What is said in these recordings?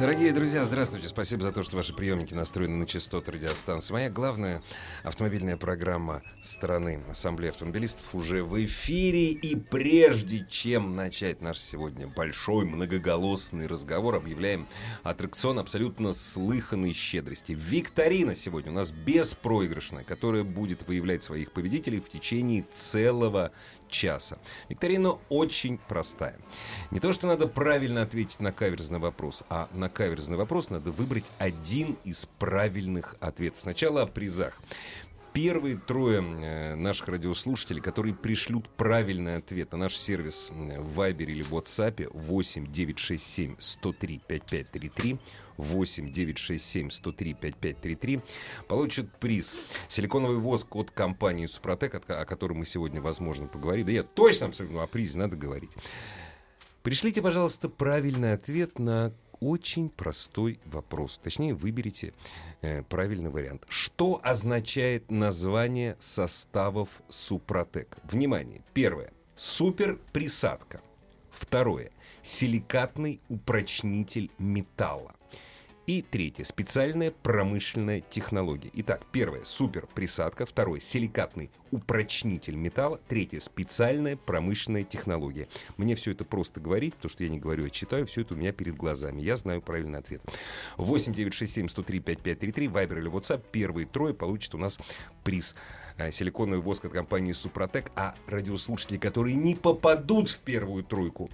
Дорогие друзья, здравствуйте. Спасибо за то, что ваши приемники настроены на частоты радиостанции. Моя главная автомобильная программа страны Ассамблеи автомобилистов уже в эфире. И прежде чем начать наш сегодня большой многоголосный разговор, объявляем аттракцион абсолютно слыханной щедрости. Викторина сегодня у нас беспроигрышная, которая будет выявлять своих победителей в течение целого часа. Викторина очень простая. Не то, что надо правильно ответить на каверзный вопрос, а на каверзный вопрос надо выбрать один из правильных ответов. Сначала о призах. Первые трое э, наших радиослушателей, которые пришлют правильный ответ на наш сервис в Viber или WhatsApp 8 967 103 5533 8 967 103 5533 получат приз. Силиконовый воск от компании Супротек, о котором мы сегодня, возможно, поговорим. Да я точно абсолютно о призе надо говорить. Пришлите, пожалуйста, правильный ответ на очень простой вопрос. Точнее, выберите э, правильный вариант. Что означает название составов Супротек? Внимание. Первое. Суперприсадка. Второе. Силикатный упрочнитель металла. И третье. Специальная промышленная технология. Итак, первое. Супер присадка. Второе. Силикатный упрочнитель металла. Третье. Специальная промышленная технология. Мне все это просто говорить, то, что я не говорю, а читаю. Все это у меня перед глазами. Я знаю правильный ответ. 8 967 103 5533. Вайбер или WhatsApp. Первые трое получат у нас приз э, силиконовый воск от компании Супротек, а радиослушатели, которые не попадут в первую тройку,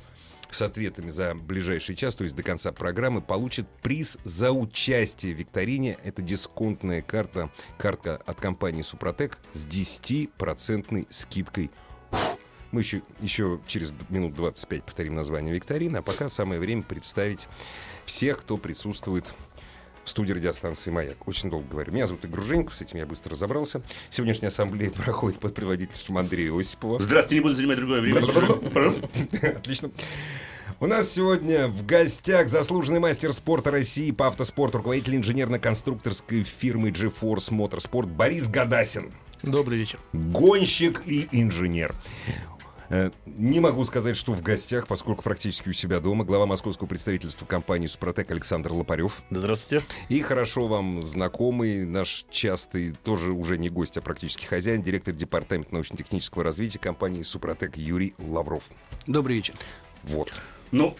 с ответами за ближайший час, то есть до конца программы, получит приз за участие в викторине. Это дисконтная карта, карта от компании Супротек с 10% скидкой. Мы еще, еще через минут 25 повторим название викторины, а пока самое время представить всех, кто присутствует в студии радиостанции «Маяк». Очень долго говорю. Меня зовут Игорь Женьков, с этим я быстро разобрался. Сегодняшняя ассамблея проходит под предводительством Андрея Осипова. Здравствуйте, не буду занимать другое время. Отлично. У нас сегодня в гостях заслуженный мастер спорта России по автоспорту, руководитель инженерно-конструкторской фирмы GeForce Motorsport Борис Гадасин. Добрый вечер. Гонщик и инженер. Э, не могу сказать, что в гостях, поскольку практически у себя дома, глава московского представительства компании «Супротек» Александр Лопарев. Здравствуйте. И хорошо вам знакомый, наш частый, тоже уже не гость, а практически хозяин, директор департамента научно-технического развития компании «Супротек» Юрий Лавров. Добрый вечер. Вот. Ну,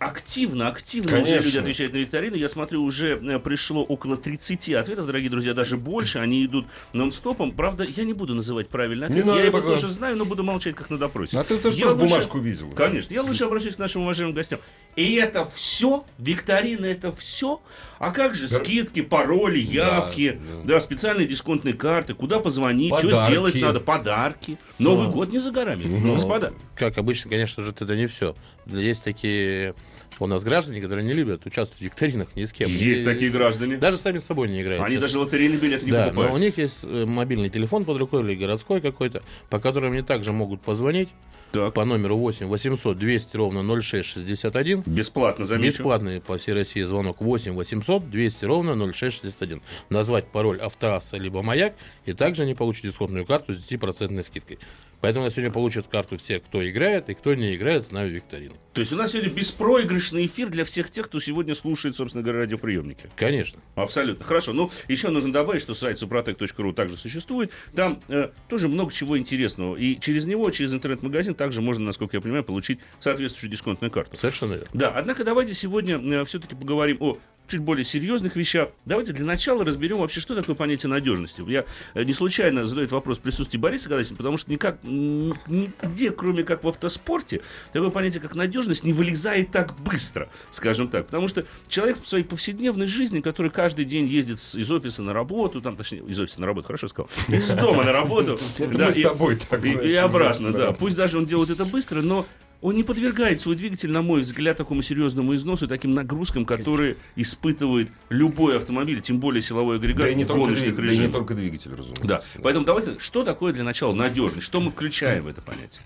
активно, активно Конечно. уже люди отвечают на викторину. Я смотрю, уже э, пришло около 30 ответов, дорогие друзья, даже больше. Они идут нон-стопом. Правда, я не буду называть правильный ответ. Не я его пока. тоже знаю, но буду молчать, как на допросе. А ты тоже Я лучше- бумажку видел? Конечно. Я лучше обращусь к нашим уважаемым гостям. И это все? Викторина это все? А как же Да. скидки, пароли, явки, да. да, специальные дисконтные карты, куда позвонить, что Подарки. сделать надо, подарки. Новый год не за горами, Ну, господа. Как обычно, конечно же, это не все. Есть такие у нас граждане, которые не любят участвовать в викторинах ни с кем. Есть И такие граждане. Даже сами с собой не играют. Они даже лотерейный билет не да, покупают. но у них есть э, мобильный телефон под рукой или городской какой-то, по которому они также могут позвонить Так. по номеру 8 800 200 ровно 0661. Бесплатно, замечу. Бесплатный по всей России звонок 8 800 200 ровно 0661. Назвать пароль «Автоасса» либо «Маяк», и также они получат дисконтную карту с 10% скидкой. Поэтому на сегодня получат карту те, кто играет, и кто не играет с нами викторину. То есть у нас сегодня беспроигрышный эфир для всех тех, кто сегодня слушает, собственно говоря, радиоприемники. Конечно. Абсолютно. Хорошо. Ну, еще нужно добавить, что сайт suprotec.ru также существует. Там э, тоже много чего интересного. И через него, через интернет-магазин, также можно, насколько я понимаю, получить соответствующую дисконтную карту. Совершенно верно. Да, однако давайте сегодня все-таки поговорим о чуть более серьезных вещах. Давайте для начала разберем вообще, что такое понятие надежности. Я э, не случайно задаю этот вопрос в присутствии Бориса Гадасина, потому что никак, нигде, кроме как в автоспорте, такое понятие, как надежность, не вылезает так быстро, скажем так. Потому что человек в своей повседневной жизни, который каждый день ездит из офиса на работу, там, точнее, из офиса на работу, хорошо сказал, из дома на работу. Да, мы с и- тобой так, и- знаешь, И обратно, да. Пусть даже он делает это быстро, но он не подвергает свой двигатель, на мой взгляд, такому серьезному износу и таким нагрузкам, которые испытывает любой автомобиль, тем более силовой агрегат Да и не только, гоночных двиг- да и не только двигатель, разумеется. Да. Поэтому давайте, что такое для начала надежность? Что мы включаем в это понятие?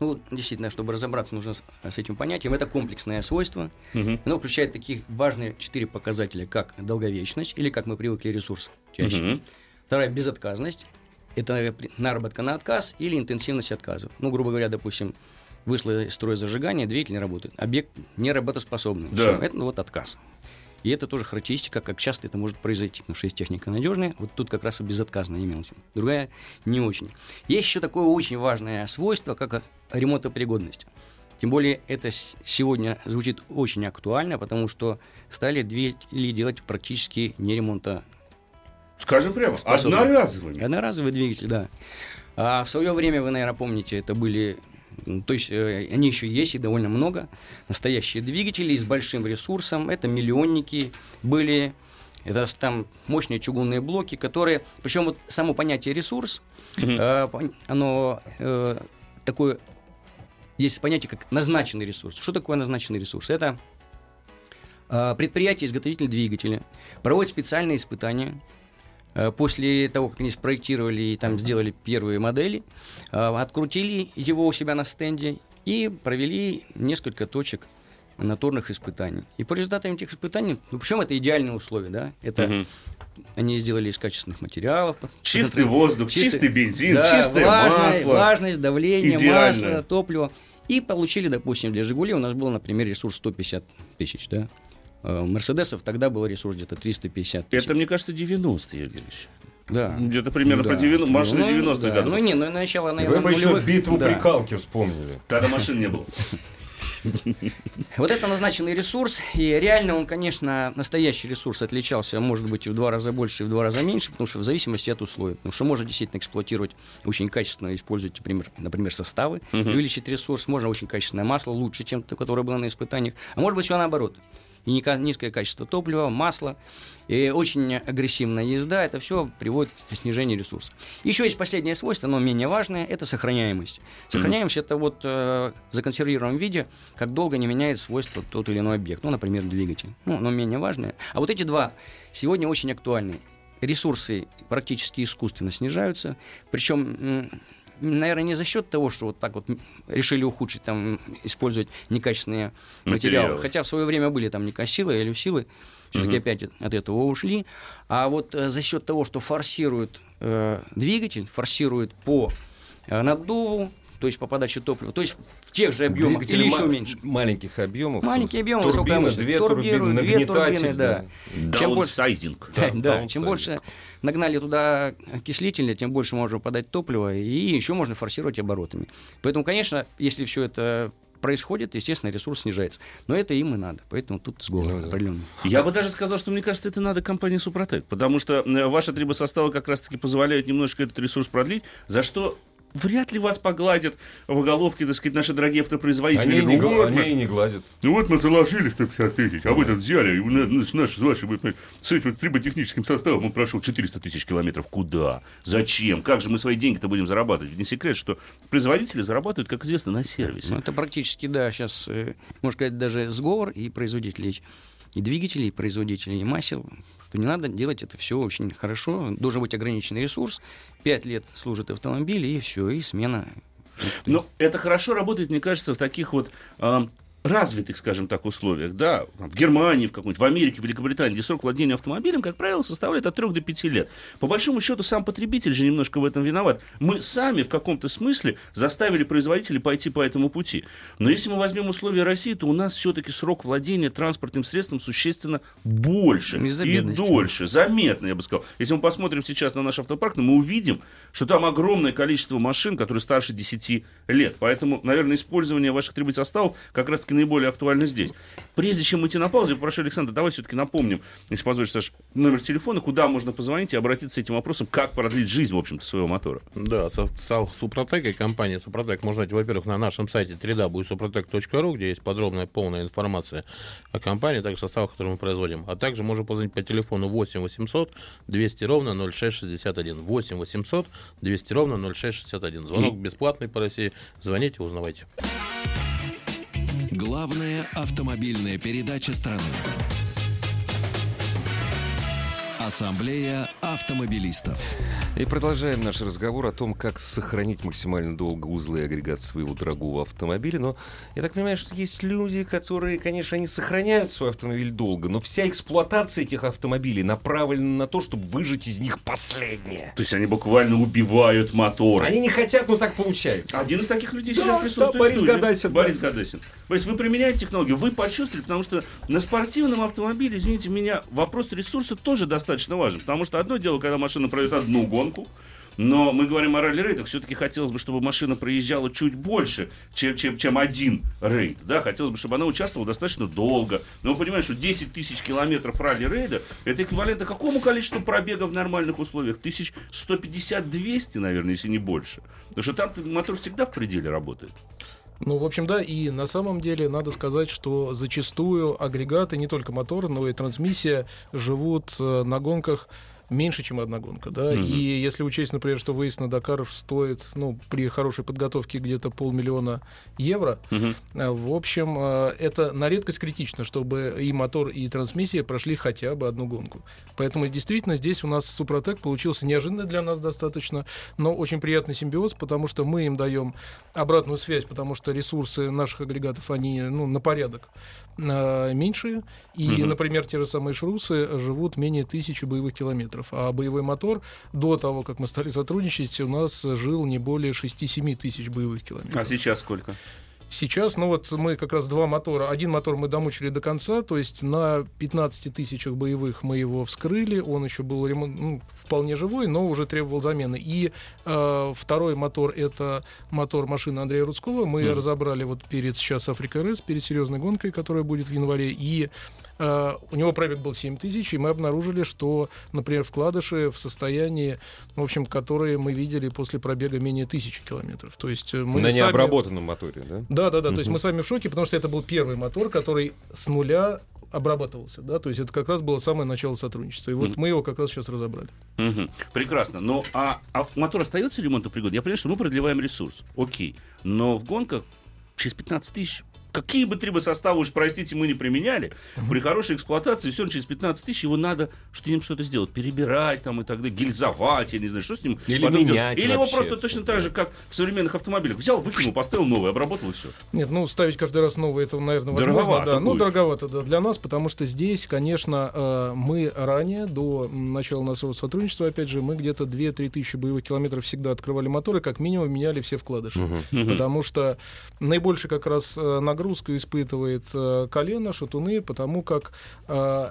Ну, действительно, чтобы разобраться, нужно с, с этим понятием. Это комплексное свойство. Мгм. Оно включает такие важные четыре показателя, как долговечность, или, как мы привыкли, ресурс чаще. Мгм. Вторая – безотказность. Это наработка на отказ или интенсивность отказов. Ну, грубо говоря, допустим, вышло из строя зажигание, двигатель не работает. Объект не работоспособный. Да. Всё, это ну, вот отказ. И это тоже характеристика, как часто это может произойти. Потому что есть техника надежная, вот тут как раз и безотказно имелось. Другая не очень. Есть еще такое очень важное свойство, как ремонтопригодность. Тем более это сегодня звучит очень актуально, потому что стали двигатели делать практически не ремонта Скажем прямо, Способны. одноразовыми. Одноразовый двигатель, да. А в свое время, вы, наверное, помните, это были... То есть э, они еще есть и довольно много. Настоящие двигатели с большим ресурсом. Это миллионники были. Это там мощные чугунные блоки, которые... Причем вот само понятие ресурс, э, оно э, такое... Есть понятие как назначенный ресурс. Что такое назначенный ресурс? Это э, предприятие, изготовитель двигателя, проводит специальные испытания, После того, как они спроектировали и там сделали первые модели, э, открутили его у себя на стенде и провели несколько точек моторных испытаний. И по результатам этих испытаний, ну, причем это идеальные условия, да, это они сделали из качественных материалов. Чистый воздух, Чистый- чистый бензин, Да, чистое влажность, масло. Влажность, давление, Идеально. масло, топливо. И получили, допустим, для «Жигули» у нас был, например, ресурс 150 тысяч, да. Э, «Мерседесов» тогда был ресурс где-то 350 тысяч. Это, мне кажется, 90-е, Евгеньевич. Да. Где-то примерно Да. про 90 машины Ну, 90-х да. годов. Ну, не, ну, начало, Вы наверное, бы еще нулевых. битву Да. прикалки вспомнили. Тогда машин не было. Вот это назначенный ресурс, и реально он, конечно, настоящий ресурс отличался, может быть, и в два раза больше, и в два раза меньше, потому что в зависимости от условий. Потому что можно действительно эксплуатировать очень качественно, использовать, например, например составы, и увеличить ресурс. Можно очень качественное масло, лучше, чем то, которое было на испытаниях. А может быть, все наоборот. И низкое качество топлива, масла, и очень агрессивная езда, это все приводит к снижению ресурса. Еще есть последнее свойство, но менее важное, это сохраняемость. Сохраняемость это вот э, в законсервированном виде, как долго не меняет свойства тот или иной объект, ну, например, двигатель. Ну, но менее важное. А вот эти два сегодня очень актуальны. Ресурсы практически искусственно снижаются, причем наверное, не за счет того, что вот так вот решили ухудшить, там, использовать некачественные материалы. Материалы. Хотя в свое время были там Никосилы, Элюсилы, все-таки Мгм. опять от этого ушли. А вот э, за счет того, что форсирует э, двигатель, форсирует по э, наддуву, то есть по подаче топлива, то есть в тех же объемах Двигатели или еще меньше. Маленьких объемов. Маленькие объемы, мощность. две Турбирую, турбины, две нагнетатель. турбины, да. Чем больше- Даунсайзинг. Да, Да, да, чем больше нагнали туда окислителя, тем больше можно подать топливо, и еще можно форсировать оборотами. Поэтому, конечно, если все это происходит, естественно, ресурс снижается. Но это им и надо, поэтому тут сговор Ну да. определенный. Я бы даже сказал, что мне кажется, это надо компании Супротек, потому что э, ваши трибосоставы как раз-таки позволяют немножко этот ресурс продлить, за что вряд ли вас погладят в головке, так сказать, наши дорогие автопроизводители. Они, и не, Ну гла- вот они мы- и не гладят. Ну вот мы заложили 150 тысяч, а вы тут взяли, и у нас, значит, наш, с этим триботехническим составом он прошел 400 тысяч километров. Куда? Зачем? Как же мы свои деньги-то будем зарабатывать? Не секрет, что производители зарабатывают, как известно, на сервисе. Ну, это практически, да, сейчас, можно сказать, даже сговор и производителей, и двигателей, и производителей, и масел, что не надо делать это все очень хорошо. Должен быть ограниченный ресурс. Пять лет служит автомобиль, и все, и смена. Но это хорошо работает, мне кажется, в таких вот а, развитых, скажем так, условиях, да, в Германии, в какой-нибудь, в Америке, в Великобритании, где срок владения автомобилем, как правило, составляет от 3 до 5 лет. По большому счету, сам потребитель же немножко в этом виноват. Мы сами в каком-то смысле заставили производителей пойти по этому пути. Но если мы возьмем условия России, то у нас все-таки срок владения транспортным средством существенно больше и дольше, заметно, я бы сказал. Если мы посмотрим сейчас на наш автопарк, то мы увидим, что там огромное количество машин, которые старше 10 лет. Поэтому, наверное, использование ваших трибосоставов как раз-таки наиболее актуально здесь. Прежде чем идти на паузу, я попрошу Александра, давай все-таки напомним, если позволишь, Саш, номер телефона, куда можно позвонить и обратиться с этим вопросом, как продлить жизнь, в общем-то, своего мотора. Да, со, со Супротекой, компания Супротек, можно найти, во-первых, на нашем сайте www.suprotec.ru, где есть подробная полная информация о компании, также составах, которые мы производим. А также можно позвонить по телефону 8 800 200 ровно 0661. 8 800 200 ровно 0661. Звонок бесплатный по России. Звоните, узнавайте. Главная автомобильная передача страны. Ассамблея автомобилистов. И продолжаем наш разговор о том, как сохранить максимально долго узлы и агрегат своего дорогого автомобиля. Но я так понимаю, что есть люди, которые, конечно, они сохраняют свой автомобиль долго, но вся эксплуатация этих автомобилей направлена на то, чтобы выжать из них последнее. То есть они буквально убивают мотор. Они не хотят, но так получается. Один из таких людей Да, сейчас да, присутствует Борис в студии. Гадасин, Борис да. Гадасин. Борис, вы применяете технологию, вы почувствовали, потому что на спортивном автомобиле, извините меня, вопрос ресурса тоже достаточно важен. Потому что одно дело, когда машина пройдет одну гонку, но мы говорим о ралли-рейдах, все-таки хотелось бы, чтобы машина проезжала чуть больше, чем, чем, чем один рейд. Да? Хотелось бы, чтобы она участвовала достаточно долго. Но вы понимаете, что 10 тысяч километров ралли-рейда это эквивалентно какому количеству пробега в нормальных условиях? Тысяч 150-200, наверное, если не больше. Потому что там мотор всегда в пределе работает. Ну, в общем, да, и на самом деле надо сказать, что зачастую агрегаты, не только мотор, но и трансмиссия живут э, на гонках меньше, чем одна гонка, да, Мгм. и если учесть, например, что выезд на Дакар стоит, ну, при хорошей подготовке где-то полмиллиона евро, э, в общем, э, это на редкость критично, чтобы и мотор, и трансмиссия прошли хотя бы одну гонку. Поэтому действительно здесь у нас Супротек получился неожиданно для нас достаточно, но очень приятный симбиоз, потому что мы им даем обратную связь, потому что ресурсы наших агрегатов, они ну, на порядок э, меньшие. И, Мгм. например, те же самые шрусы живут менее тысячи боевых километров. А боевой мотор до того, как мы стали сотрудничать, у нас жил не более 6-7 тысяч боевых километров. А сейчас сколько? Сейчас, ну вот мы как раз два мотора. Один мотор мы домучили до конца, то есть на 15 тысячах боевых мы его вскрыли. Он еще был ремон- ну, вполне живой, но уже требовал замены. И э, второй мотор это мотор машины Андрея Рудского. Мы Мгм. разобрали вот перед сейчас Африка РС, перед серьезной гонкой, которая будет в январе. И э, у него пробег был 7 тысяч, и мы обнаружили, что, например, вкладыши в состоянии, в общем, которые мы видели после пробега менее тысячи километров. То есть э, мы На сами- необработанном моторе, да? да, да, да. То есть мы сами в шоке, потому что это был первый мотор, который с нуля обрабатывался, да, то есть это как раз было самое начало сотрудничества. И вот Мгм. мы его как раз сейчас разобрали. Мгм. Прекрасно. Но а, а мотор остается ремонтопригоден? Я понимаю, что мы продлеваем ресурс. Окей. Но в гонках через 15 тысяч Какие бы трибосоставы, уж простите, мы не применяли, при хорошей эксплуатации все через 15 тысяч его надо с ним что-то сделать, перебирать там и так далее, гильзовать, я не знаю, что с ним. Или потом делать. менять Или его просто точно так же, как в современных автомобилях. Взял, выкинул, поставил новый, обработал и все. Нет, ну ставить каждый раз новое, это, наверное, возможно. Дороговато да. Ну, будет. дороговато да, для нас, потому что здесь, конечно, э, мы ранее, до начала нашего сотрудничества, опять же, мы где-то 2-3 тысячи боевых километров всегда открывали моторы, как минимум меняли все вкладыши. Потому что наибольшее как раз э, нагрузку испытывает э, колено, шатуны, потому как э,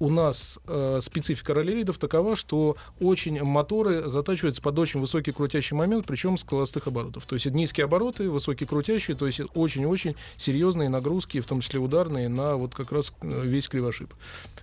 у нас э, специфика ралли-рейдов такова, что очень моторы затачиваются под очень высокий крутящий момент, причем с холостых оборотов. То есть низкие обороты, высокие крутящие, то есть очень-очень серьезные нагрузки, в том числе ударные, на вот как раз э, весь кривошип.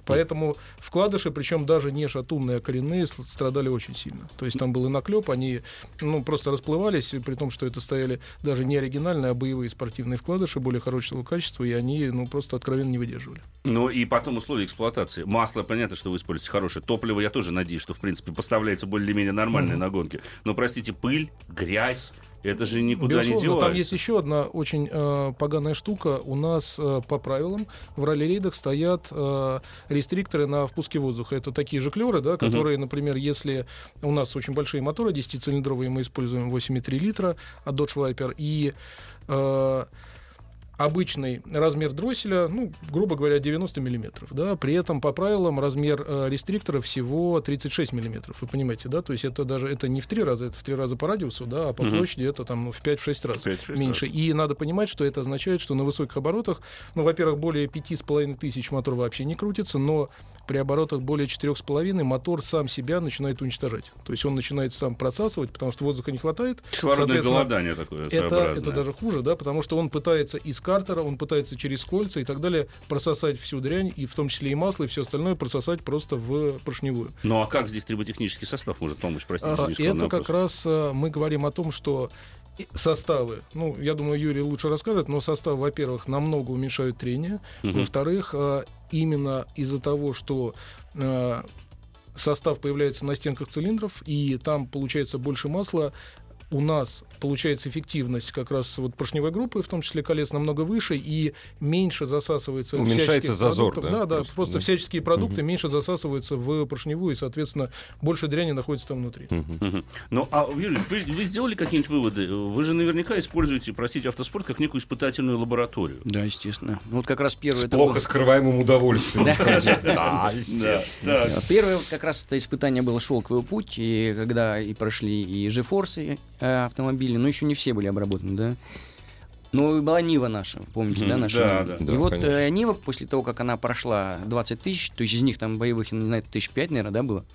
Поэтому вкладыши, причем даже не шатунные, а коренные, страдали очень сильно. То есть там был и наклеп, они ну, просто расплывались, при том, что это стояли даже не оригинальные, а боевые спортивные вкладыши более хорошего качества, и они ну, просто откровенно не выдерживали. Ну и потом условия эксплуатации. Масло, понятно, что вы используете хорошее. Топливо, я тоже надеюсь, что, в принципе, поставляется более-менее нормальное на гонке. Но, простите, пыль, грязь, это же никуда не Безусловно, девается. там есть еще одна очень э, поганая штука. У нас э, по правилам в ралли-рейдах стоят э, рестрикторы на впуске воздуха. Это такие же клеры, да, которые, например, если у нас очень большие моторы, 10-цилиндровые, мы используем 8,3 литра от Dodge Viper, и э, обычный размер дросселя, ну, грубо говоря, 90 миллиметров, да, при этом по правилам размер э, рестриктора всего 36 миллиметров, вы понимаете, да, то есть это даже, это не в три раза, это в три раза по радиусу, да, а по Мгм. площади это там ну, в 5-6 раз 5-6 меньше. раз. И надо понимать, что это означает, что на высоких оборотах, ну, во-первых, более 5,5 тысяч мотор вообще не крутится, но при оборотах более 4,5 мотор сам себя начинает уничтожать. То есть он начинает сам просасывать, потому что воздуха не хватает. Кислородное голодание такое это, это даже хуже, да, потому что он пытается из картера, он пытается через кольца и так далее прососать всю дрянь, и в том числе и масло, и все остальное прососать просто в поршневую. Ну а как здесь триботехнический состав может помочь, простите, А, Это как вопрос? раз а, мы говорим о том, что составы, ну, я думаю, Юрий лучше расскажет, но составы, во-первых, намного уменьшают трение, Мгм. во-вторых, а, именно из-за того, что а, состав появляется на стенках цилиндров, и там получается больше масла, у нас получается эффективность как раз вот поршневой группы, в том числе колес, намного выше и меньше засасывается Уменьшается зазор, продуктов. да? Да, да, Просто, просто, да. всяческие продукты меньше засасываются в поршневую, и, соответственно, больше дряни находится там внутри. Ну, а, Юрий, вы, вы сделали какие-нибудь выводы? Вы же наверняка используете, простите, автоспорт как некую испытательную лабораторию. Да, естественно. Ну, Вот как раз первое... это Плохо было- скрываемым удовольствием. Да. Естественно. Первое как раз это испытание было шелковый путь, и когда и прошли и э, автомобили, но еще не все были обработаны, да. Ну, и была Нива наша, помните, да, Мгм, наша? да, да. И Да, вот конечно. э, Нива, после того, как она прошла 20 тысяч, то есть из них там боевых, не знаю, тысяч пять, наверное, да, было?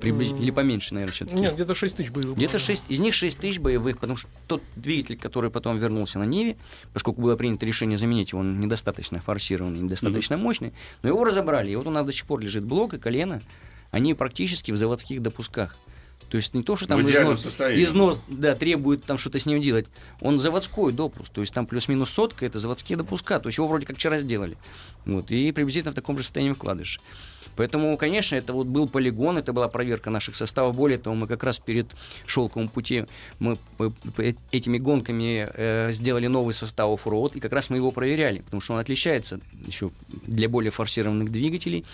Приблизительно, или поменьше, наверное, все-таки. Нет, где-то 6 тысяч боевых. Где-то было. 6, из них 6 тысяч боевых, потому что тот двигатель, который потом вернулся на Ниве, поскольку было принято решение заменить его, он недостаточно форсированный, недостаточно мощный, но его разобрали. И вот у нас до сих пор лежит блок и колено, они практически в заводских допусках. То есть не то, что там идеальном износ, состоянии. износ да, требует там что-то с ним делать. Он заводской допуск. То есть там плюс-минус сотка это заводские допуска. То есть его вроде как вчера сделали. Вот, и приблизительно в таком же состоянии вкладыш. Поэтому, конечно, это вот был полигон, это была проверка наших составов. Более того, мы как раз перед шелковым пути мы этими гонками э, сделали новый состав оффроуд, и как раз мы его проверяли, потому что он отличается еще для более форсированных двигателей,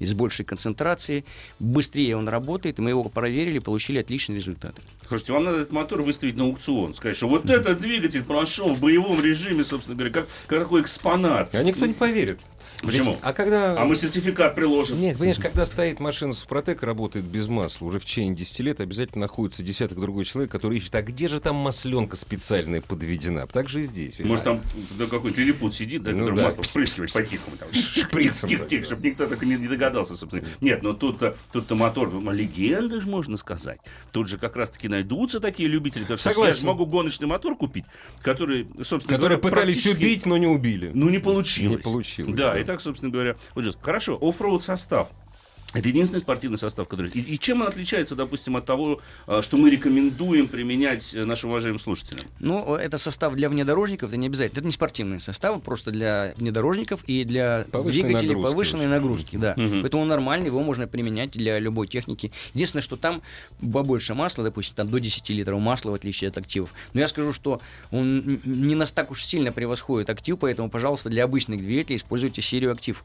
и с большей концентрацией, быстрее он работает, и мы его проверили, получили отличные результаты. Слушайте, вам надо этот мотор выставить на аукцион. Сказать, что вот этот двигатель прошел в боевом режиме, собственно говоря, как, как такой экспонат. А никто не поверит. Почему? А когда... А мы сертификат приложим. Нет, понимаешь, когда стоит машина Супротек, работает без масла, уже в течение 10 лет обязательно находится десяток другой человек, который ищет, а где же там масленка специальная подведена? Так же и здесь. Может, там да, какой-то лилипут сидит, да, Ну который да. масло впрыскивает по-тихому. Там, Шприцем, да. чтобы никто так и не, не догадался, собственно. Нет, но тут-то, тут-то мотор, ну, легенда же можно сказать. Тут же как раз-таки найдутся такие любители, скажут, Согласен. я же могу гоночный мотор купить, который, собственно Которые пытались убить, но не убили. Ну, не получилось. Не получилось, Да, да. Так, собственно говоря, вот сейчас. Хорошо, оффроуд состав. Это единственный спортивный состав, который... И, и чем он отличается, допустим, от того, а, что мы рекомендуем применять э, нашим уважаемым слушателям? Ну, это состав для внедорожников, это не обязательно. Это не спортивные составы, просто для внедорожников и для Повышенной двигателей нагрузки, повышенной нагрузки, да. Мгм. Поэтому он нормальный, его можно применять для любой техники. Единственное, что там побольше масла, допустим, там до 10 литров масла, в отличие от активов. Но я скажу, что он не нас так уж сильно превосходит актив, поэтому, пожалуйста, для обычных двигателей используйте серию актив.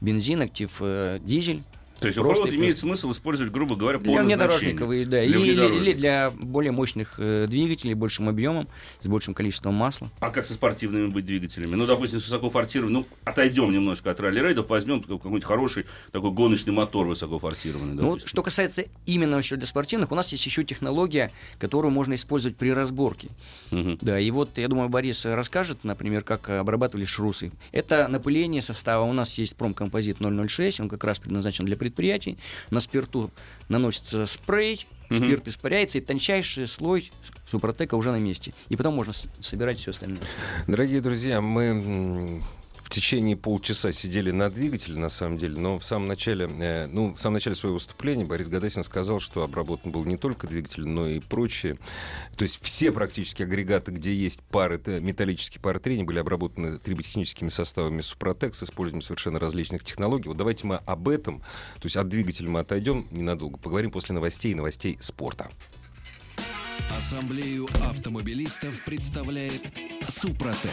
Бензин, актив, э, дизель. То есть Просто оффроуд и имеет просто. смысл использовать, грубо говоря, по Для назначению. внедорожников, и- да, Для или, или- для более мощных э, двигателей, большим объемом, с большим количеством масла. А как со спортивными быть двигателями? Ну, допустим, с высоко форсированным, ну, отойдем немножко от ралли-рейдов, возьмем какой-нибудь хороший такой гоночный мотор высоко форсированный. Ну, вот допустим. что касается именно еще для спортивных, у нас есть еще технология, которую можно использовать при разборке. Мгм. Да, и вот, я думаю, Борис расскажет, например, как обрабатывали шрусы. Это напыление состава. У нас есть промкомпозит 006, он как раз предназначен для предприятий. На спирту наносится спрей, Мгм. спирт испаряется, и тончайший слой супротека уже на месте. И потом можно собирать все остальное. Дорогие друзья, мы в течение полчаса сидели на двигателе, на самом деле, но в самом начале, э, ну, в самом начале своего выступления Борис Гадасин сказал, что обработан был не только двигатель, но и прочие. То есть все практически агрегаты, где есть пары, т- металлические пары трения, были обработаны триботехническими составами Супротек с использованием совершенно различных технологий. Вот давайте мы об этом, то есть от двигателя мы отойдем ненадолго, поговорим после новостей и новостей спорта. Ассамблею автомобилистов представляет Супротек.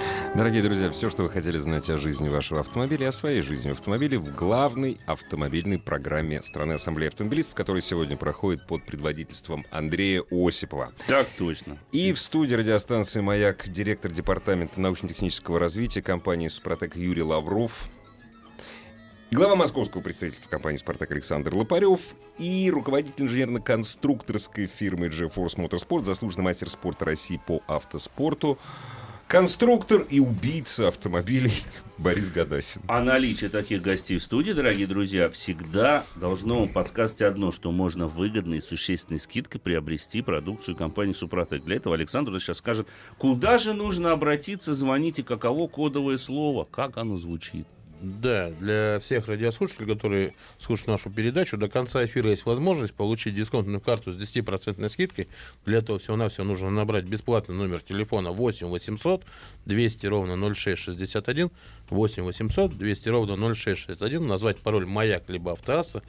Дорогие друзья, все, что вы хотели знать о жизни вашего автомобиля и о своей жизни в автомобиле в главной автомобильной программе страны Ассамблеи автомобилистов, которая сегодня проходит под предводительством Андрея Осипова. Так точно. И в студии радиостанции «Маяк» директор департамента научно-технического развития компании «Супротек» Юрий Лавров, глава московского представительства компании «Спартак» Александр Лопарев и руководитель инженерно-конструкторской фирмы GeForce Motorsport, заслуженный мастер спорта России по автоспорту, конструктор и убийца автомобилей Борис Гадасин. А наличие таких гостей в студии, дорогие друзья, всегда должно вам подсказать одно, что можно выгодно и существенной скидкой приобрести продукцию компании Супротек. Для этого Александр сейчас скажет, куда же нужно обратиться, звоните, каково кодовое слово, как оно звучит. Да, для всех радиослушателей, которые слушают нашу передачу, до конца эфира есть возможность получить дисконтную карту с 10% скидкой. Для этого всего-навсего нужно набрать бесплатный номер телефона 8 800 200 ровно 0661, 8 800 200 ровно 0661, назвать пароль «Маяк» либо «Автоасса»,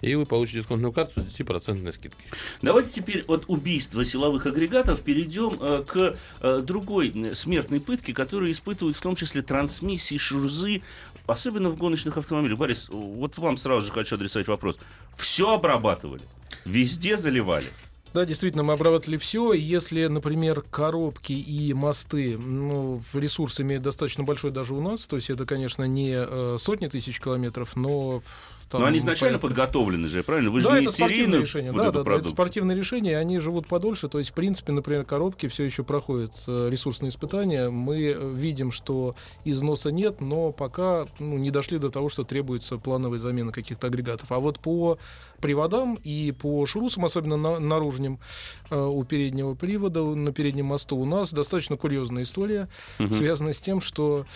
и вы получите дисконтную карту с 10% скидкой. Давайте теперь от убийства силовых агрегатов перейдем э, к э, другой смертной пытке, которую испытывают в том числе трансмиссии, шурзы, особенно в гоночных автомобилях. Борис, вот вам сразу же хочу адресовать вопрос. Все обрабатывали, везде заливали. Да, действительно, мы обрабатывали все. Если, например, коробки и мосты, ну, ресурс имеет достаточно большой даже у нас, то есть это, конечно, не э, сотни тысяч километров, но там, Но они изначально порядка... подготовлены же, правильно? Вы да, же не это серийные решения. Вот да, да, да, это спортивные решения, они живут подольше. То есть, в принципе, например, коробки все еще проходят э, ресурсные испытания. Мы э, видим, что износа нет, но пока ну, не дошли до того, что требуется плановая замена каких-то агрегатов. А вот по приводам и по шрусам, особенно на, наружным, э, у переднего привода, на переднем мосту, у нас достаточно курьезная история, угу. связанная с тем, что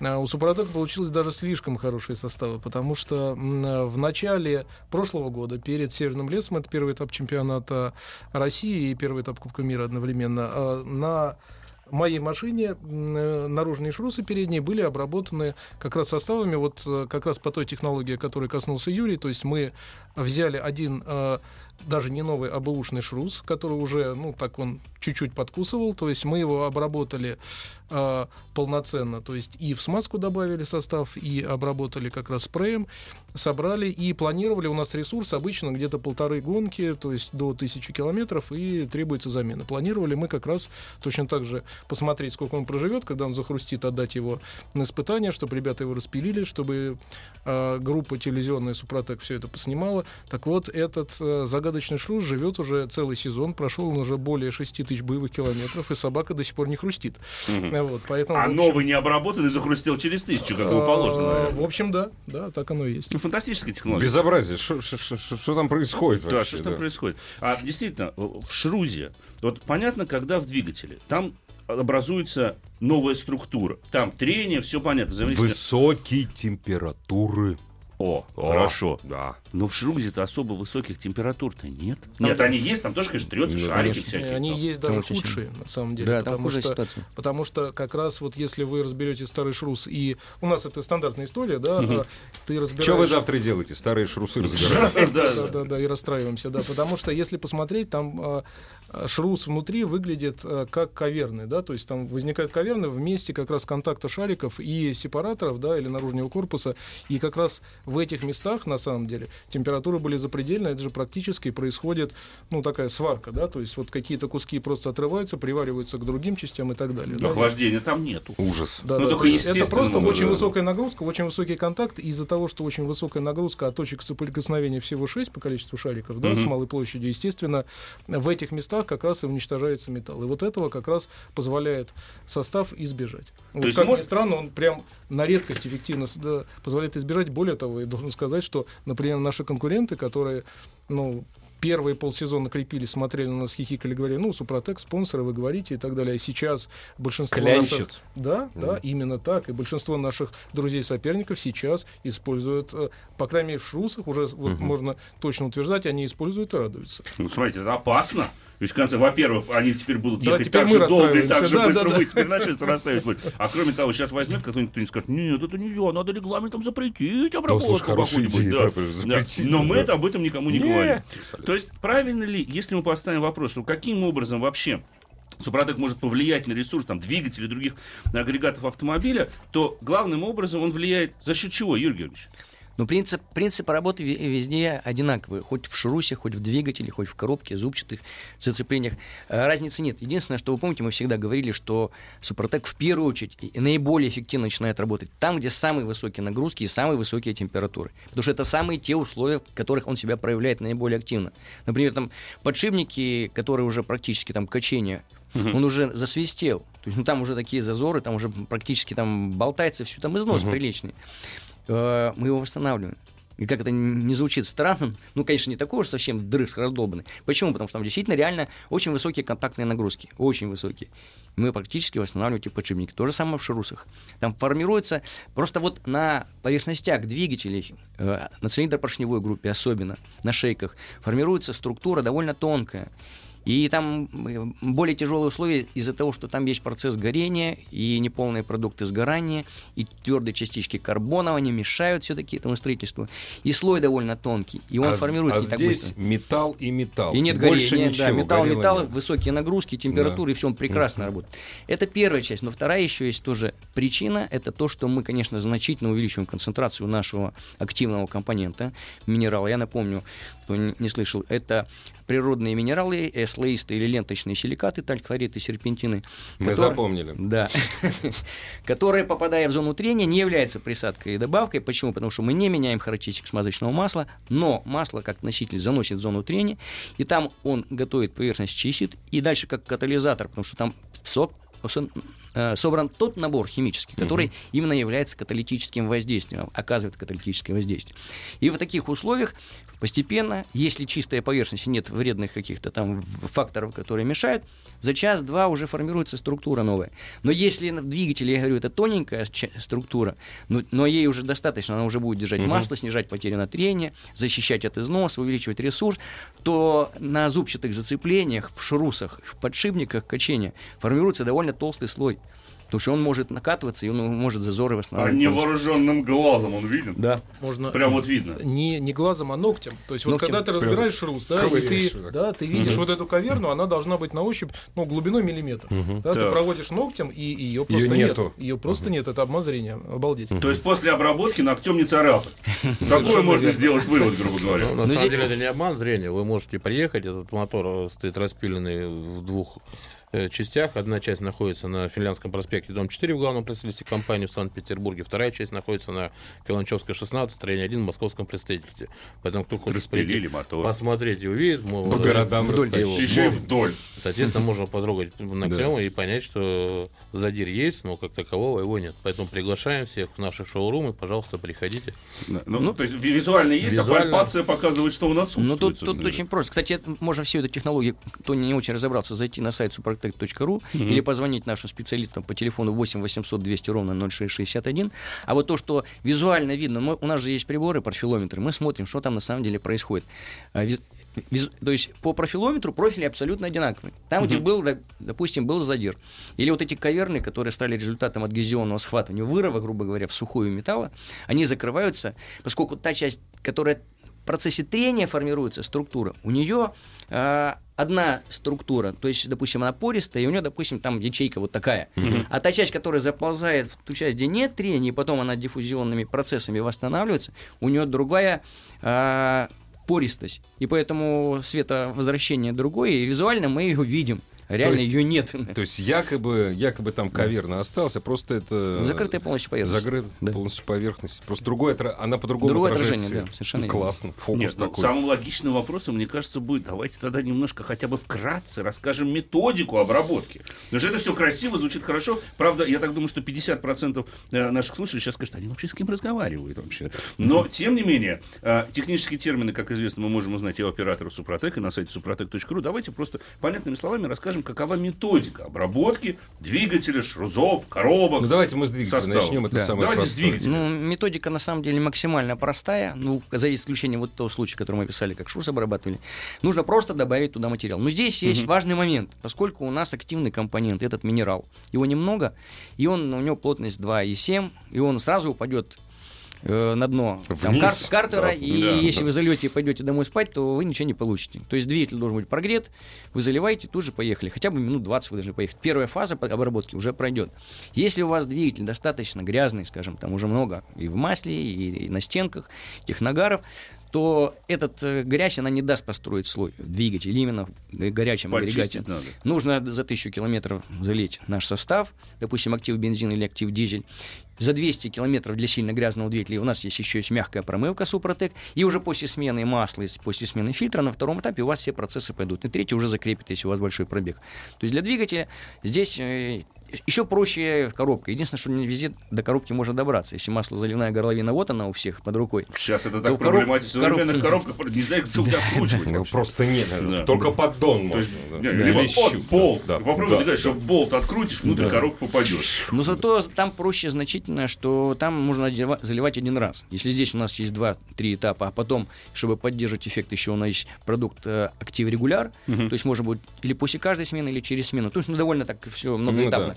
у Супротека получилось даже слишком хорошие составы, потому что в начале прошлого года, перед Северным лесом, это первый этап чемпионата России и первый этап Кубка мира одновременно, а, на моей машине э, наружные шрусы передние были обработаны как раз составами, вот э, как раз по той технологии, которой коснулся Юрий. То есть мы взяли один э, даже не новый, а бэушный шрус, который уже, ну, так он чуть-чуть подкусывал. То есть мы его обработали э, полноценно. То есть и в смазку добавили состав, и обработали как раз спреем, собрали и планировали. У нас ресурс обычно где-то полторы гонки, то есть до тысячи километров, и требуется замена. Планировали мы как раз точно так же посмотреть, сколько он проживет, когда он захрустит, отдать его на испытание, чтобы ребята его распилили, чтобы э, группа телевизионная Супротек все это поснимала. Так вот, этот э, загадочный шрус живет уже целый сезон, прошел он уже более 6 тысяч боевых километров, и собака до сих пор не хрустит. Угу. Вот, поэтому, а общем, новый не обработанный захрустел через тысячу, как его положено. Наверное. В общем, да, да, так оно и есть. Ну, фантастическая технология. Безобразие. Что там происходит? Да, что да. там происходит? А действительно, в шрузе, вот понятно, когда в двигателе, там образуется новая структура. Там трение, все понятно. Высокие температуры. О, О, хорошо. Да. Но в Шрузе-то особо высоких температур-то нет. Там нет, они есть, там тоже, конечно, трется шарики конечно. всякие. Они там. есть даже Очень худшие, сильно. на самом деле. Да, потому, что, ситуация. потому что как раз вот если вы разберете старый шрус, и у нас это стандартная история, да, угу. ты разбираешь... Что вы завтра делаете? Старые шрусы разбираете? Да, да, да, и расстраиваемся, да, потому что если посмотреть, там а, шрус внутри выглядит э, как каверны, да, то есть там возникают каверны в месте как раз контакта шариков и сепараторов, да, или наружного корпуса, и как раз в этих местах, на самом деле, температуры были запредельные, это же практически происходит, ну, такая сварка, да, то есть вот какие-то куски просто отрываются, привариваются к другим частям и так далее. Да? охлаждения там нету. Ужас. Да, ну, да, это просто очень высокая нагрузка, очень высокий контакт, из-за того, что очень высокая нагрузка, а точек соприкосновения всего 6 по количеству шариков, да, mm-hmm. с малой площадью, естественно, в этих местах как раз и уничтожается металл. И вот этого как раз позволяет состав избежать. Вот, как может... ни странно, он прям на редкость эффективно да, позволяет избежать. Более того, я должен сказать, что, например, наши конкуренты, которые ну, первые полсезона крепили, смотрели на нас, хихикали, говорили, ну, Супротек, спонсоры, вы говорите и так далее. А сейчас большинство Клянчат. наших... Да, mm. да, именно так. И большинство наших друзей-соперников сейчас используют, э, по крайней мере, в шрусах, уже mm-hmm. вот можно точно утверждать, они используют и радуются. Ну, смотрите, это опасно. Ведь в конце, во-первых, они теперь будут да, ехать теперь так же долго и так же да, быстро, да, вы теперь начнется расставить путь. А кроме того, сейчас возьмет кто-нибудь и скажет, нет, это нельзя, надо регламентом запретить обработку какую-нибудь. Да. Да. Но мы это об этом никому не говорим. То есть, правильно ли, если мы поставим вопрос, что каким образом вообще Супротек может повлиять на ресурс там, двигателей и других агрегатов автомобиля, то главным образом он влияет за счет чего, Юрий Георгиевич? Но принцип, принцип работы везде одинаковый. Хоть в шрусе, хоть в двигателе, хоть в коробке, зубчатых зацеплениях. Э, разницы нет. Единственное, что вы помните, мы всегда говорили, что Супротек в первую очередь и наиболее эффективно начинает работать там, где самые высокие нагрузки и самые высокие температуры. Потому что это самые те условия, в которых он себя проявляет наиболее активно. Например, там подшипники, которые уже практически там качение, угу. он уже засвистел То есть, ну, там уже такие зазоры, там уже практически там болтается все, там износ Мгм. приличный. Э, Мы его восстанавливаем. И как это не звучит странно, ну, конечно, не такой уж совсем дрызг раздолбанный. Почему? Потому что там действительно реально очень высокие контактные нагрузки, очень высокие. Мы практически восстанавливаем эти подшипники. То же самое в шрусах. Там формируется просто вот на поверхностях двигателей, э, на цилиндропоршневой группе особенно, на шейках, формируется структура довольно тонкая. И там более тяжелые условия из-за того, что там есть процесс горения и неполные продукты сгорания, и твердые частички карбона, они мешают все-таки этому строительству. И слой довольно тонкий, и он а, формируется а не так здесь быстро. металл и металл. И нет Больше горения, ничего. да, металл, металл, нет. высокие нагрузки, температуры, и все, он прекрасно работает. Это первая часть, но вторая еще есть тоже причина, это то, что мы, конечно, значительно увеличиваем концентрацию нашего активного компонента, минерала. Я напомню, кто не слышал, это природные минералы, слоистые или ленточные силикаты, таль, хлорид и серпентины. Мы которые- запомнили. Да. Которые, попадая в зону трения, не являются присадкой и добавкой. Почему? Потому что мы не меняем характеристик смазочного масла, но масло как носитель заносит в зону трения, и там он готовит поверхность, чистит, и дальше как катализатор, потому что там э, собран тот набор химический, который именно является каталитическим воздействием, оказывает каталитическое воздействие. И в таких условиях постепенно, если чистая поверхность и нет вредных каких-то там факторов, которые мешают, за час-два уже формируется структура новая. Но если в двигателе, я говорю, это тоненькая структура, но, но ей уже достаточно, она уже будет держать масло, снижать потери на трение, защищать от износа, увеличивать ресурс, то на зубчатых зацеплениях, в шрусах, в подшипниках качения формируется довольно толстый слой. Потому что он может накатываться, и он может зазоры А восстанавливать. невооруженным глазом он виден? Да. Можно Прям вот видно. не, не глазом, а ногтем. То есть вот Ногтем. когда ты разбираешь шрус, да, и ты, вот так. да, ты видишь вот эту каверну, она должна быть на ощупь ну, глубиной миллиметр. Да, ты проводишь ногтем, и ее просто нету. нет. Ее просто нет, это обман зрения. Обалдеть. То есть после обработки ногтем не царапать. Совершенно можно сделать вывод, грубо говоря. Ну, на Ну, самом здесь- деле это не обман зрения. Вы можете приехать, этот мотор стоит распиленный в двух частях. Одна часть находится на Финляндском проспекте, дом 4 в главном представительстве компании в Санкт-Петербурге. Вторая часть находится на Каланчевской 16, строение 1 в московском представительстве. Поэтому кто хочет Распилили прийти, мотор. посмотреть и увидеть, По городам вдоль его. Еще и вдоль. Соответственно, можно потрогать ногтем и понять, что задир есть, но как такового его нет. Поэтому приглашаем всех в наши шоурумы. Пожалуйста, приходите. Ну, то есть ви- визуально есть, а Визуально. пальпация показывает, что он отсутствует. Ну, тут, тут очень просто. Кстати, это, можно всю эту технологию, кто не очень разобрался, зайти на сайт suprotec.ru или позвонить нашим специалистам по телефону 8 800 200 ровно 0661. А вот то, что визуально видно, мы- у нас же есть приборы, профилометры, мы смотрим, что там на самом деле происходит. А, виз- виз- то есть по профилометру профили абсолютно одинаковые. Там, где был, допустим, был задир. Или вот эти каверны, которые стали результатом адгезионного схватывания вырова, грубо говоря, в сухую металла, они закрываются, поскольку та часть, которая в процессе трения формируется структура, у нее э, одна структура, то есть, допустим, она пористая, и у нее, допустим, там ячейка вот такая. А та часть, которая заползает в ту часть, где нет трения, и потом она диффузионными процессами восстанавливается, у нее другая э, пористость. И поэтому световозвращение другое, и визуально мы ее видим. Реально есть- ее нет. То есть якобы, якобы там каверна остался, просто это... Закрытая полностью поверхность. Закрыта Да. полностью поверхность. Просто другое, она по-другому Другое отражение, да, совершенно Ну, верно. Классно, фокус Нет, ну, такой. самым логичным вопросом, мне кажется, будет, давайте тогда немножко хотя бы вкратце расскажем методику обработки. Потому что это все красиво, звучит хорошо. Правда, я так думаю, что 50% э, наших слушателей сейчас скажут, они вообще с кем разговаривают вообще. Но, тем не менее, э, технические термины, как известно, мы можем узнать и у оператора Супротек, и на сайте suprotec.ru. Давайте просто понятными словами расскажем, какова методика обработки двигателя, шрузов, коробок. Ну давайте мы с двигателя Состава. начнем, это Да. самое Давайте с простое. двигателя. Ну, методика на самом деле максимально простая, ну, за исключением вот того случая, который мы писали, как шрус обрабатывали. Нужно просто добавить туда материал. Но здесь есть важный момент, поскольку у нас активный компонент, этот минерал, его немного, и он, у него плотность 2,7, и он сразу упадет э, на дно там, Вниз. кар- картера, Да. и Да, если да. вы зальете и пойдете домой спать, то вы ничего не получите. То есть двигатель должен быть прогрет, вы заливаете, тут же поехали. Хотя бы минут 20 вы должны поехать. Первая фаза обработки уже пройдет. Если у вас двигатель достаточно грязный, скажем, там уже много и в масле, и, и на стенках этих нагаров, то этот э, грязь, она не даст построить слой в двигателе, именно в э, горячем агрегате. Почистить надо. Нужно за тысячу километров залить наш состав, допустим, актив бензин или актив дизель. За 200 километров для сильно грязного двигателя у нас есть еще есть мягкая промывка Супротек. И уже после смены масла, после смены фильтра на втором этапе у вас все процессы пойдут. И третий уже закрепит, если у вас большой пробег. То есть для двигателя здесь э, Еще проще коробка. Единственное, что не везде до коробки можно добраться. Если масло заливная горловина, вот она у всех под рукой. Сейчас это То так проблематично. В современных коробка- коробках не знаешь, что где откручивать Ну, просто нет. Да. Только поддон То можно. есть, да. не, Да. либо болт. да. Попробуй Да, догадать, да. что болт открутишь, внутрь коробку попадешь. Но зато там проще значительно, что там можно заливать один раз. Если здесь у нас есть два-три этапа, а потом, чтобы поддерживать эффект, еще у нас есть продукт э, актив регуляр, то есть можно будет или после каждой смены, или через смену. То есть ну, довольно так все многоэтапно.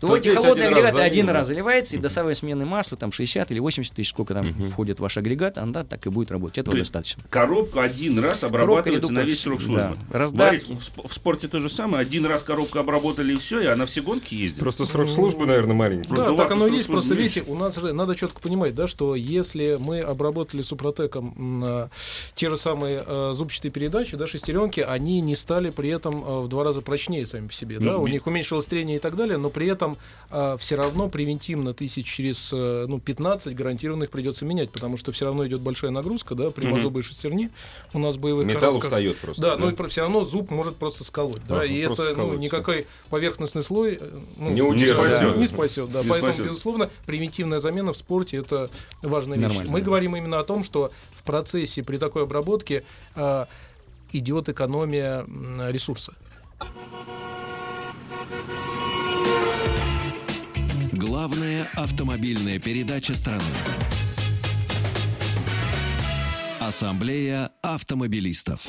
То, То эти холодные один раз агрегаты залил, один да. раз заливается, и до самой смены масла, там 60 или 80 тысяч, сколько там входит в ваш агрегат, она так и будет работать. Этого То достаточно. Коробка один раз обрабатывается на редуктор, весь срок да. службы. Раздатки. Борис, в, в спорте то же самое. Один раз коробку обработали и все, и она все гонки ездит. Просто срок службы, наверное, маленький. Просто да, у так оно есть. Просто меньше. видите, у нас же надо четко понимать, да, что если мы обработали супротеком а, те же самые а, зубчатые передачи, да, шестеренки, они не стали при этом а, в два раза прочнее сами по себе. Да, Ну, у би- них уменьшилось трение и так далее, но при этом все равно превентивно тысяч через э, ну, 15 гарантированных придется менять, потому что все равно идет большая нагрузка, да, прямозубые шестерни у нас в боевых Металл коробках. устает просто. Да, ну и все равно зуб может просто сколоть. Да, Да, и это ну, никакой поверхностный слой э, ну, Не удержит. спасет, Да. не спасет. Да. Не Поэтому, спасет. безусловно, превентивная замена в спорте это важная вещь. Нормально, Мы да. говорим именно о том, что в процессе при такой обработке а, идет экономия ресурса. Главная автомобильная передача страны. Ассамблея автомобилистов.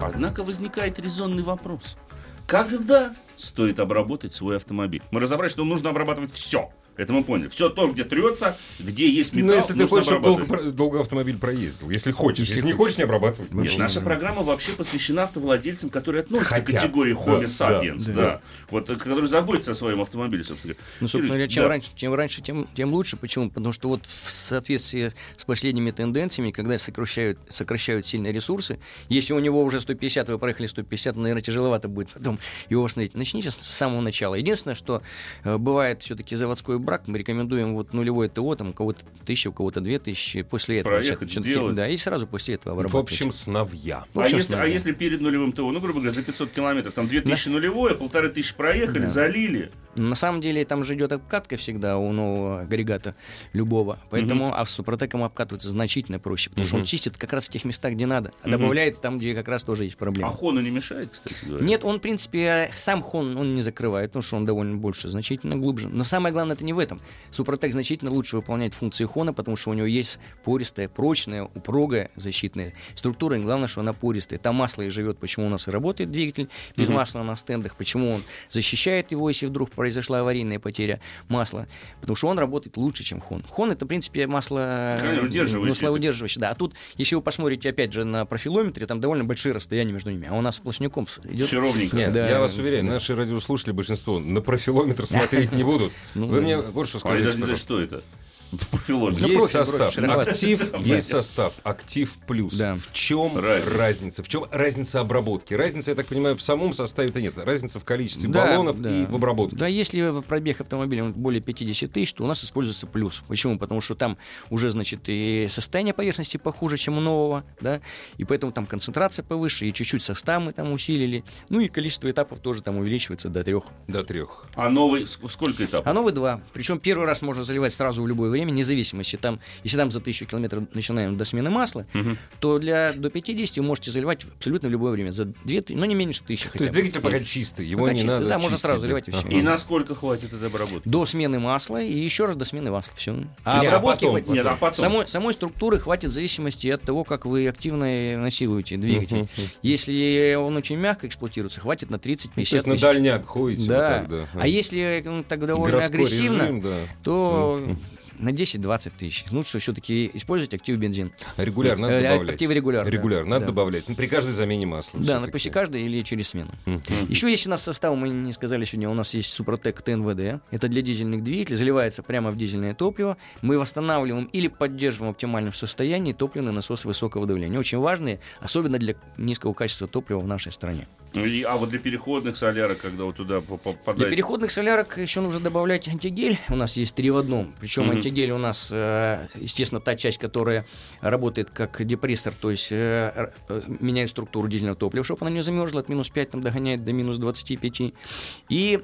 Однако возникает резонный вопрос. Когда стоит обработать свой автомобиль? Мы разобрались, что нужно обрабатывать все. Это мы поняли. Все то, где трется, где есть металл, Ну, если ты хочешь, чтобы долго, долго автомобиль проездил. Если хочешь. Если, не хочешь, не обрабатывать. Нет, наша программа вообще посвящена автовладельцам, которые относятся Хотят. к категории Homo Да, sapiens, да, да, да. Вот, э, которые заботятся о своем автомобиле, собственно говоря. Ну, собственно говоря, чем да. раньше, чем раньше, тем, тем лучше. Почему? Потому что вот в соответствии с последними тенденциями, когда сокращают, сокращают сильно ресурсы, если у него уже 150, вы проехали 150, наверное, тяжеловато будет потом его восстановить. Начните с самого начала. Единственное, что э, бывает все-таки заводской брак, мы рекомендуем вот нулевое ТО, там у кого-то тысяча, у кого-то две тысячи, после этого Проехать, сделать. да, и сразу после этого В обрабатывать. общем, сновья. В А общем, если, а смотрите. если перед нулевым ТО, ну, грубо говоря, за 500 километров, там 2000 нулевое, полторы тысячи проехали, Да. залили. На самом деле там же идет обкатка всегда у нового агрегата любого. Поэтому а с супротеком обкатываться значительно проще, потому что он чистит как раз в тех местах, где надо, а Мгм. добавляет там, где как раз тоже есть А проблемы. Хону не мешает, кстати говоря? Нет, он, в принципе, сам хон он не закрывает, потому что он довольно больше, значительно глубже. Но самое главное, это не в этом. Супротек значительно лучше выполняет функции хона, потому что у него есть пористая, прочная, упругая защитная структура. И главное, что она пористая. Там масло и живет, почему у нас и работает двигатель без масла на стендах, почему он защищает его, если вдруг произошла аварийная потеря масла. Потому что он работает лучше, чем хон. Хон это, в принципе, масло удерживающее. маслоудерживающее. Да. А тут, если вы посмотрите, опять же, на профилометре, там довольно большие расстояния между ними. А у нас сплошняком идет Все ровненько. Нет, Да. я вас уверяю, наши радиослушатели, большинство, на профилометр смотреть не будут. Ну Вы мне вот что А я скажите. даже не знаю, что это. Профилометр. Ну, Есть профиль, состав профиль, актив, есть состав актив плюс. Да. В чем Разница. разница? В чем разница обработки? Разница, я так понимаю, в самом составе-то нет. Разница в количестве Да, баллонов да. и в обработке. Да, если пробег автомобиля более 50 тысяч, то у нас используется плюс. Почему? Потому что там уже, значит, и состояние поверхности похуже, чем у нового, да, и поэтому там концентрация повыше, и чуть-чуть состав мы там усилили, ну и количество этапов тоже там увеличивается до трех. До трех. А новый, ск- сколько этапов? А новый два. Причем первый раз можно заливать сразу в любое время, независимо, если там, если там за тысячу километров начинаем до смены масла, то для до 50 вы можете заливать абсолютно в любое время. За две, ты- ну не меньше тысячи. То есть двигатель пока чистый, его Пока не чистый, надо да, можно чистить, сразу заливать и всё. И насколько хватит этой обработки? До смены масла и еще раз до смены масла. Все. А Нет, а обработки потом- хватит- Нет, а потом? Самой, самой структуры хватит в зависимости от того, как вы активно насилуете двигатель. Если он очень мягко эксплуатируется, хватит на 30-50 Ну, То есть на тысяч. дальняк ходите. Да. вот так, да. А если ну, так довольно Городской агрессивно, режим, да. то на 10-20 тысяч. Лучше все-таки использовать актив бензин. Регуляр надо Э, добавлять. актив регуляр, да. Регуляр надо Да. добавлять. Ну, при каждой замене масла. Да, на после каждой или через смену. Еще есть у нас состав, мы не сказали сегодня, у нас есть Супротек ТНВД. Это для дизельных двигателей, заливается прямо в дизельное топливо. Мы восстанавливаем или поддерживаем в оптимальном состоянии топливный насос высокого давления. Очень важные, особенно для низкого качества топлива в нашей стране. И- а вот для переходных солярок, когда вот туда по- Для попадает... переходных солярок еще нужно добавлять антигель. У нас есть три в одном. Причем Мгм. антигель у нас, э, естественно, та часть, которая работает как депрессор, то есть э, э, меняет структуру дизельного топлива, чтобы она не замерзла, от минус 5 там, догоняет до минус 25. И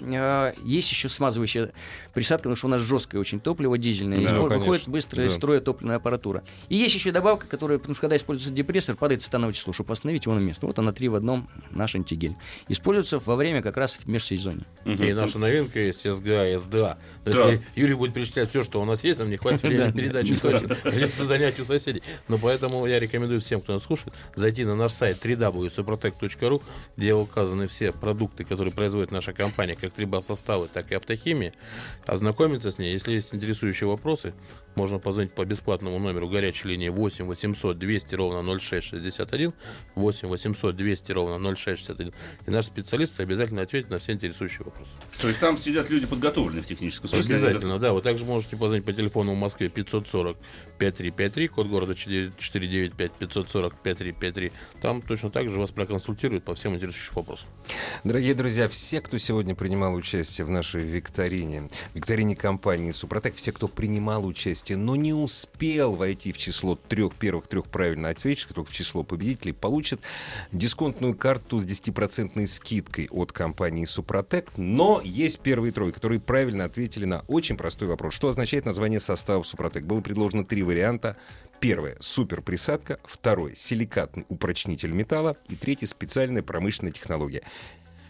есть еще смазывающая присадка, потому что у нас жесткое очень топливо дизельное. Да, из него конечно. выходит быстро из Да. строя топливная аппаратура. И есть еще добавка, которая, потому что когда используется депрессор, падает становое число, чтобы остановить его на место. Вот она три в одном, наш антигель. Используется во время как раз в межсезонье. И наша новинка есть СГА, СДА. То есть Да. если Юрий будет перечислять все, что у нас есть, нам не хватит времени передачи точно. Придется занять у соседей. Но поэтому я рекомендую всем, кто нас слушает, зайти на наш сайт www.suprotec.ru, где указаны все продукты, которые производит наша компания, как трибосоставы, так и автохимия, ознакомиться с ней. Если есть интересующие вопросы, можно позвонить по бесплатному номеру горячей линии 8 800 200 ровно 0661, 8 800 200 ровно 0661. И наш специалист обязательно ответит на все интересующие вопросы. То есть там сидят люди подготовленные в техническом смысле. Обязательно, да. Вы также можете позвонить по телефону в Москве 540 5353, код города 4- 495 540 5353. Там точно так же вас проконсультируют по всем интересующим вопросам. Дорогие друзья, все, кто сегодня принимал участие в нашей викторине, викторине компании «Супротек», все, кто принимал участие, но не успел войти в число трех первых трех правильно ответивших, только в число победителей, получат дисконтную карту с 10% скидкой от компании «Супротек». Но есть первые трое, которые правильно ответили на очень простой вопрос. Что означает название составов «Супротек»? Было предложено три варианта. Первое — суперприсадка. Второе — силикатный упрочнитель металла. И третье — специальная промышленная технология.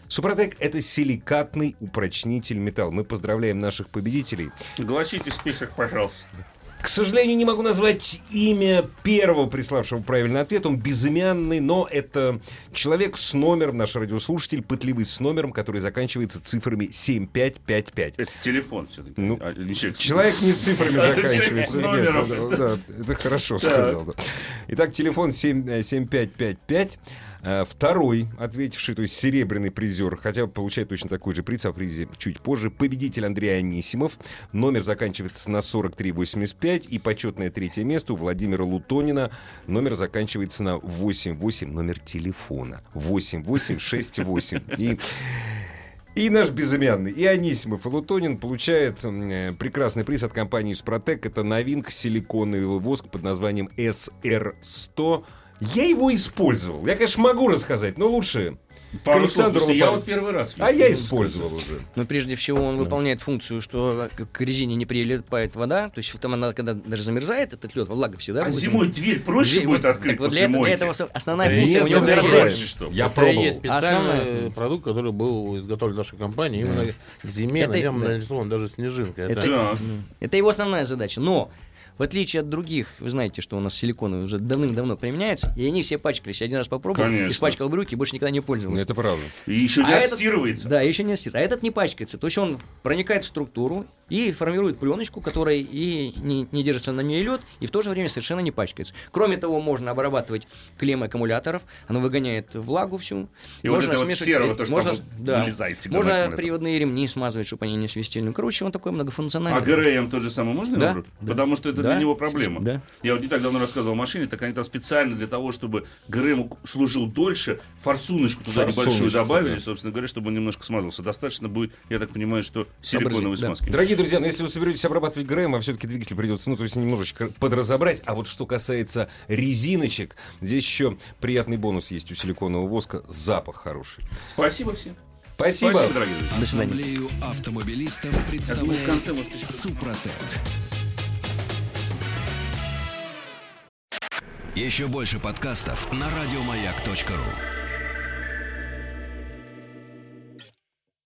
Супротек — это силикатный упрочнитель металла. Мы поздравляем наших победителей. Гласите список, пожалуйста. К сожалению, не могу назвать имя первого приславшего правильный ответ. Он безымянный, но это человек с номером, наш радиослушатель, пытливый с номером, который заканчивается цифрами 7555. Это телефон все-таки. Ну, а не человек. с- Человек не цифрами заканчивается. Нет, да, да, это хорошо сказал. да. Итак, телефон 7, э, 7555. Э, Второй, ответивший, то есть серебряный призер, хотя получает точно такой же приз, а в призе чуть позже, победитель Андрей Анисимов. Номер заканчивается на 4385. И почетное третье место у Владимира Лутонина. Номер заканчивается на 88, номер телефона. 8868. И и наш безымянный, и Анисимов, и Лутонин получает э, прекрасный приз от компании «Спротек». Это новинка силиконовый воск под названием SR100. Я его использовал. Я, конечно, могу рассказать, но лучше Пару Александру слов, я вот первый раз. А я использовал уже. Но прежде всего он выполняет функцию, что к резине не прилипает вода. То есть там она, когда даже замерзает, этот лед, влага всегда. А будет. зимой дверь проще Дверь- будет открыть так после для, для этого основная Да функция не у него замерзает. мерзает. что? Я Это пробовал. есть специальный Основная. продукт, который был изготовлен нашей компанией. Именно к зиме Это- на нем да. нарисован даже снежинка. Это, Это- Так. Это его основная задача. Но в отличие от других, вы знаете, что у нас силиконы уже давным-давно применяются, и они все пачкались. Я один раз попробовал, Конечно. испачкал брюки и больше никогда не пользовался. Это правда. И еще не А этот- отстирывается. Да, еще не отстирывается. А этот не пачкается. То есть он проникает в структуру и формирует пленочку, которая и не, не держится на ней лед, и в то же время совершенно не пачкается. Кроме того, можно обрабатывать клеммы аккумуляторов, оно выгоняет влагу всю. И вот можно это вот смешивать- серого, то, что можно, да. вылезает Можно приводные ремни смазывать, чтобы они не свистели. Ну, короче, он такой многофункциональный. А ГРМ тот же самый можно Да, выбрать? да. Потому что это Да, для него проблема. да. Я вот не так давно рассказывал о машине, так они там специально для того, чтобы ГРМ служил дольше, форсуночку туда Форсуночку, небольшую добавили, да. собственно говоря, чтобы он немножко смазался. Достаточно будет, я так понимаю, что силиконовой да. смазки. Дорогие друзья, ну если вы соберетесь обрабатывать ГРМ, а все-таки двигатель придется, ну, то есть немножечко подразобрать. А вот что касается резиночек, здесь еще приятный бонус есть у силиконового воска. Запах хороший. Спасибо всем. Спасибо. Спасибо, дорогие друзья. До свидания. Ассамблею автомобилистов Я думаю, в представляет конце, может, еще... Супротек. Еще больше подкастов на радиомаяк.ру.